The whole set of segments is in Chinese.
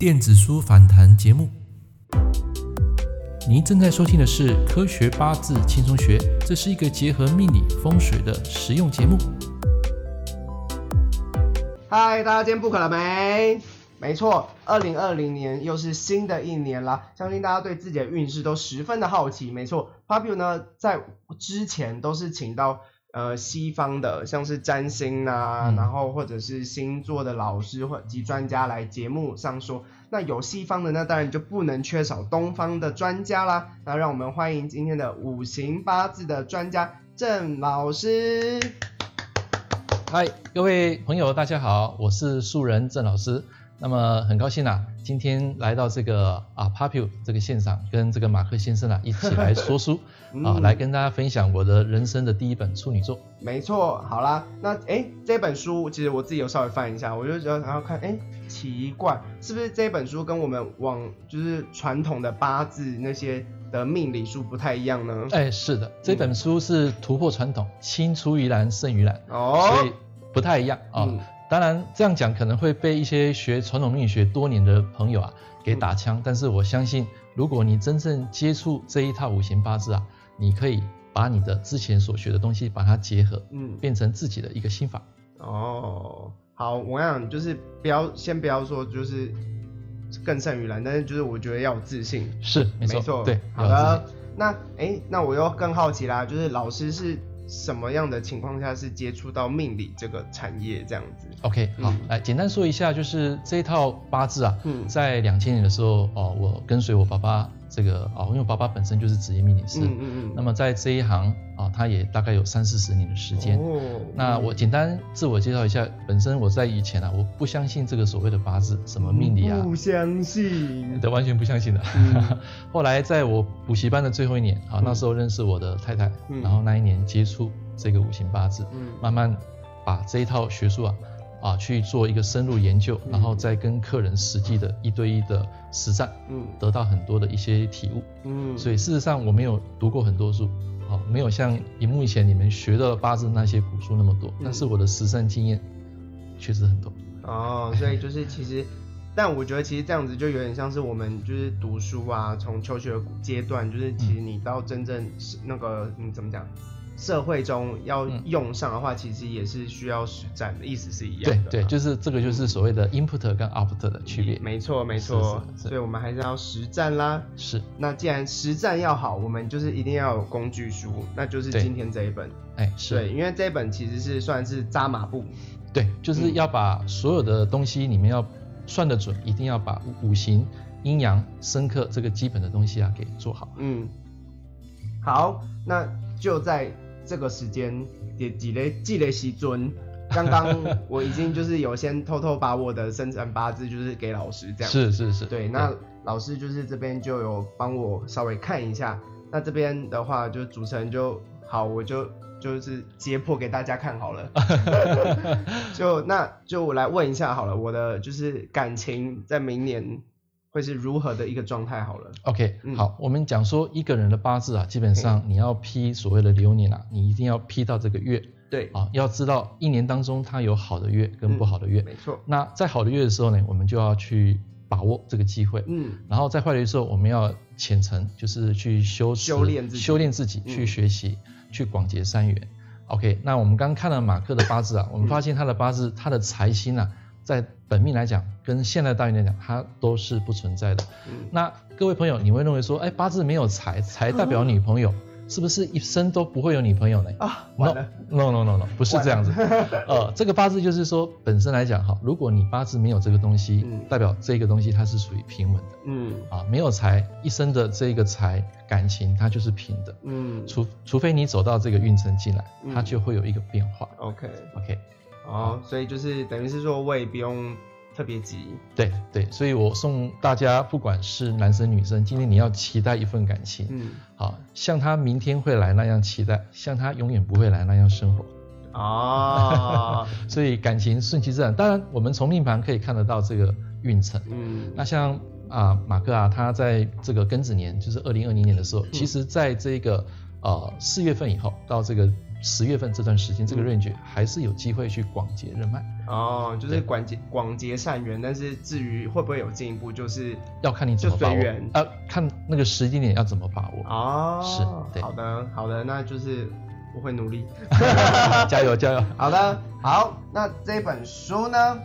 电子书访谈节目，您正在收听的是《科学八字轻松学》，这是一个结合命理风水的实用节目。嗨，大家今天不可了没？没错，二零二零年又是新的一年啦，相信大家对自己的运势都十分的好奇。没错，Papio 呢在之前都是请到。呃，西方的像是占星啊，嗯、然后或者是星座的老师或及专家来节目上说，那有西方的，那当然就不能缺少东方的专家啦。那让我们欢迎今天的五行八字的专家郑老师。嗨，各位朋友，大家好，我是素人郑老师。那么很高兴啊，今天来到这个啊 Papio 这个现场，跟这个马克先生啊 一起来说书、嗯、啊，来跟大家分享我的人生的第一本处女作。没错，好啦，那诶这本书其实我自己有稍微翻一下，我就觉得然后看诶奇怪，是不是这本书跟我们往就是传统的八字那些的命理书不太一样呢？哎，是的，这本书是突破传统，青出于蓝胜于蓝哦，所以不太一样啊。嗯当然，这样讲可能会被一些学传统命理学多年的朋友啊给打枪。嗯、但是我相信，如果你真正接触这一套五行八字啊，你可以把你的之前所学的东西把它结合，嗯，变成自己的一个心法。哦，好，我想就是不要先不要说就是更胜于蓝，但是就是我觉得要有自信。是，没错，没错，对，好的。那哎，那我又更好奇啦，就是老师是。什么样的情况下是接触到命理这个产业这样子？OK，好，嗯、来简单说一下，就是这一套八字啊，嗯、在两千年的时候哦，我跟随我爸爸。这个啊，因为我爸爸本身就是职业命理师，嗯嗯嗯，那么在这一行啊，他也大概有三四十年的时间。哦，那我简单自我介绍一下，本身我在以前啊，我不相信这个所谓的八字，什么命理啊，不相信，对，完全不相信的。嗯、后来在我补习班的最后一年啊，那时候认识我的太太，嗯、然后那一年接触这个五行八字，嗯，慢慢把这一套学术啊。啊，去做一个深入研究，然后再跟客人实际的一对一的实战，嗯，得到很多的一些体悟，嗯，所以事实上我没有读过很多书，啊，没有像荧幕前你们学的八字那些古书那么多，但是我的实战经验确实很多。哦，所以就是其实，但我觉得其实这样子就有点像是我们就是读书啊，从求学阶段，就是其实你到真正是那个你怎么讲？社会中要用上的话，其实也是需要实战的，意思是一样的。对对，就是这个就是所谓的 input 跟 output 的区别。没错没错，所以我们还是要实战啦。是。那既然实战要好，我们就是一定要有工具书，那就是今天这一本。哎，是。对，因为这一本其实是算是扎马步。对，就是要把所有的东西里面要算得准，一定要把五行、阴阳、生克这个基本的东西啊给做好。嗯。好，那就在。这个时间也几雷几雷西尊，刚刚我已经就是有先偷偷把我的生辰八字就是给老师这样，是是是，对，那老师就是这边就有帮我稍微看一下，那这边的话就主持人就好，我就就是解破给大家看好了，就那就我来问一下好了，我的就是感情在明年。会是如何的一个状态？好了，OK，、嗯、好，我们讲说一个人的八字啊，基本上你要批所谓的流年啊，你一定要批到这个月，对啊，要知道一年当中它有好的月跟不好的月，嗯、没错。那在好的月的时候呢，我们就要去把握这个机会，嗯，然后在坏的时候，我们要虔诚，就是去修修炼自己，修炼自己，去学习，嗯、去广结善缘。OK，那我们刚刚看了马克的八字啊，我们发现他的八字，他的财星啊。在本命来讲，跟现在大运来讲，它都是不存在的。嗯、那各位朋友，你会认为说，哎，八字没有财，财代表女朋友，嗯、是不是一生都不会有女朋友呢？啊，no no no no no，不是这样子。呃，这个八字就是说，本身来讲哈，如果你八字没有这个东西，嗯、代表这个东西它是属于平稳的。嗯，啊，没有财，一生的这个财感情它就是平的。嗯，除除非你走到这个运程进来，它就会有一个变化。OK OK。哦，所以就是等于是说，我也不用特别急。对对，所以我送大家，不管是男生女生，今天你要期待一份感情，嗯，好像他明天会来那样期待，像他永远不会来那样生活。哦，所以感情顺其自然。当然，我们从命盘可以看得到这个运程。嗯，那像啊马克啊，他在这个庚子年，就是二零二零年的时候，嗯、其实在这个呃四月份以后到这个十月份这段时间，这个 range 嗯还是有机会去广结人脉。哦，就是广结广结善缘，但是至于会不会有进一步，就是要看你怎么把握啊，看那个时间点要怎么把握。哦，是对好的，好的，那就是我会努力 加油加油。好的，好，那这本书呢，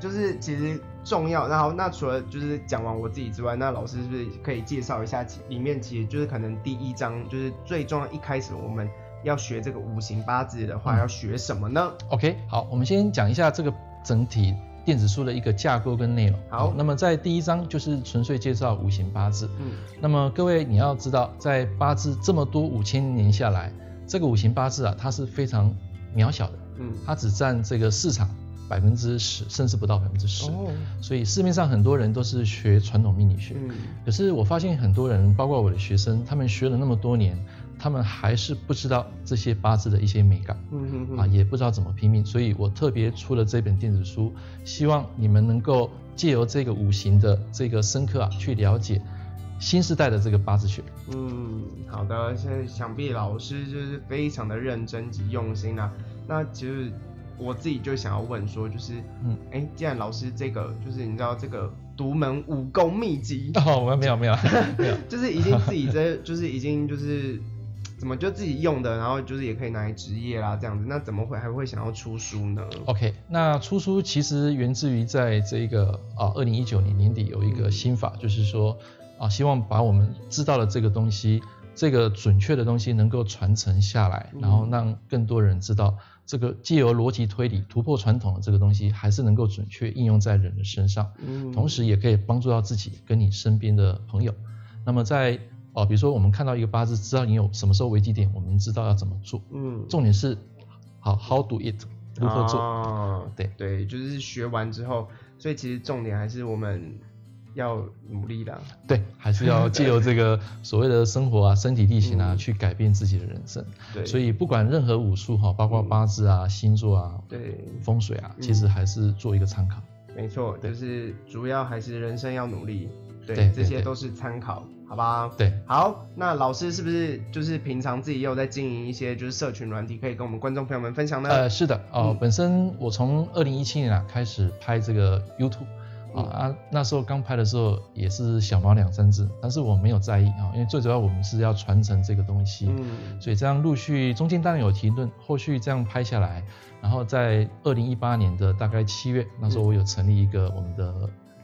就是其实重要，然后那除了就是讲完我自己之外，那老师是不是可以介绍一下其里面其实就是可能第一章就是最重要，一开始我们要学这个五行八字的话，嗯要学什么呢？OK，好，我们先讲一下这个整体电子书的一个架构跟内容。好那么在第一章就是纯粹介绍五行八字。嗯，那么各位你要知道，在八字这么多五千年下来，这个五行八字啊，它是非常渺小的，嗯，它只占这个市场百分之十，甚至不到百分之十。哦，所以市面上很多人都是学传统命理学，嗯，可是我发现很多人，包括我的学生，他们学了那么多年，他们还是不知道这些八字的一些美感。嗯哼哼啊，也不知道怎么拼命，所以我特别出了这本电子书，希望你们能够借由这个五行的这个深刻啊，去了解新时代的这个八字学。嗯，好的，现在想必老师就是非常的认真及用心啊。那其实我自己就想要问说，就是，嗯，哎、既然老师这个就是你知道这个独门武功秘籍，哦，我没有没有 没有，就是已经自己这就是已经就是怎么就自己用的，然后就是也可以拿来职业啦这样子，那怎么会还会想要出书呢？OK，那出书其实源自于在这个啊，二零一九年年底有一个新法，就是说啊，希望把我们知道的这个东西，这个准确的东西能够传承下来，然后让更多人知道，这个借由逻辑推理突破传统的这个东西，还是能够准确应用在人的身上，嗯，同时也可以帮助到自己跟你身边的朋友。那么在哦，比如说我们看到一个八字，知道你有什么时候危机点，我们知道要怎么做。嗯，重点是好 how do it 如何做？哦、对对，就是学完之后，所以其实重点还是我们要努力的。对，还是要借由这个 所谓的生活啊、身体力行啊，嗯去改变自己的人生。对，所以不管任何武术哈，包括八字啊、星座啊、对，风水啊，嗯其实还是做一个参考。没错，就是主要还是人生要努力。对，这些都是参考，好吧？对，好，那老师是不是就是平常自己也有在经营一些就是社群软体，可以跟我们观众朋友们分享呢？呃，是的，哦、嗯本身我从二零一七年啊开始拍这个 YouTube。嗯啊啊，那时候刚拍的时候也是小毛两三只，但是我没有在意啊，因为最主要我们是要传承这个东西，嗯，所以这样陆续中间当然有停顿，后续这样拍下来，然后在二零一八年的大概七月，那时候我有成立一个我们的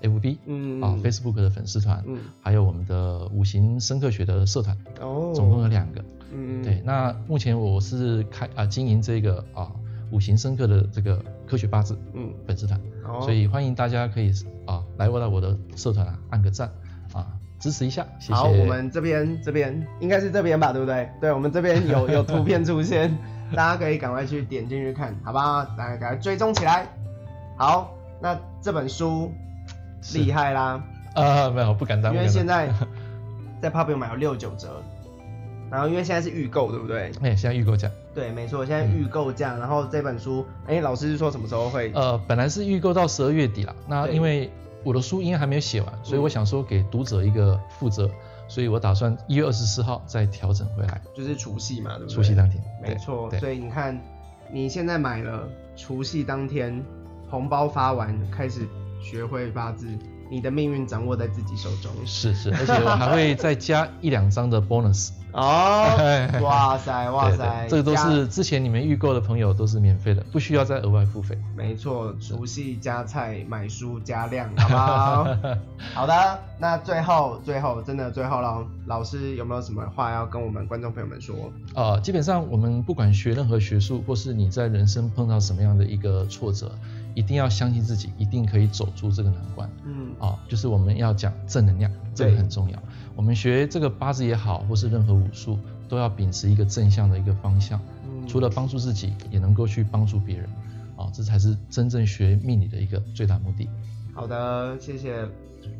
FB，嗯。啊 Facebook 的粉丝团，嗯，还有我们的五行生科学的社团，哦，总共有两个，嗯，对，那目前我是开啊经营这个啊五行生科的这个科学八字，嗯，粉丝团。哦，所以欢迎大家可以啊来我到我的社团啊按个赞啊支持一下，谢谢。好，我们这边这边应该是这边吧，对不对？对，我们这边有有图片出现，大家可以赶快去点进去看，好不好？大家赶快追踪起来。好，那这本书厉害啦，啊没有不敢当，因为现在在 Pubu 买有六九折，然后因为现在是预购，对不对？哎现在预购价，对，没错，现在预购价，然后这本书，哎，老师是说什么时候会？呃本来是预购到十二月底啦，那因为我的书应该还没有写完，所以我想说给读者一个负责，所以我打算一月二十四号再调整回来，就是除夕嘛，对不对？除夕当天，对没错，所以你看，你现在买了，除夕当天红包发完，开始学会八字，你的命运掌握在自己手中。是是，而且我还会再加一两张的 bonus。哦，哇塞 哇对塞，对这个都是之前你们预购的朋友都是免费的，不需要再额外付费。没错，熟悉加菜，买书加量，好不好？好的，那最后最后真的最后了，老师有没有什么话要跟我们观众朋友们说？呃，基本上我们不管学任何学术，或是你在人生碰到什么样的一个挫折，一定要相信自己，一定可以走出这个难关。嗯，啊、就是我们要讲正能量，这个很重要。我们学这个八字也好，或是任何武术，都要秉持一个正向的一个方向，嗯除了帮助自己，也能够去帮助别人。啊、这才是真正学命理的一个最大目的。好的，谢谢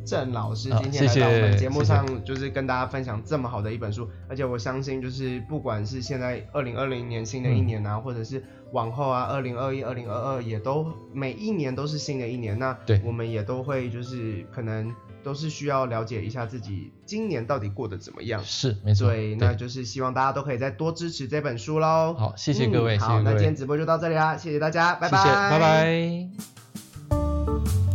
郑老师今天来到我们节目上，就是跟大家分享这么好的一本书，而且我相信，就是不管是现在二零二零年新的一年啊，嗯或者是往后啊，二零二一、二零二二也都每一年都是新的一年，那对我们也都会就是可能都是需要了解一下自己今年到底过得怎么样。是，没错。对，那就是希望大家都可以再多支持这本书喽。好，谢谢各位，嗯、好。那今天直播就到这里啦，谢谢大家，拜拜，谢谢，拜拜。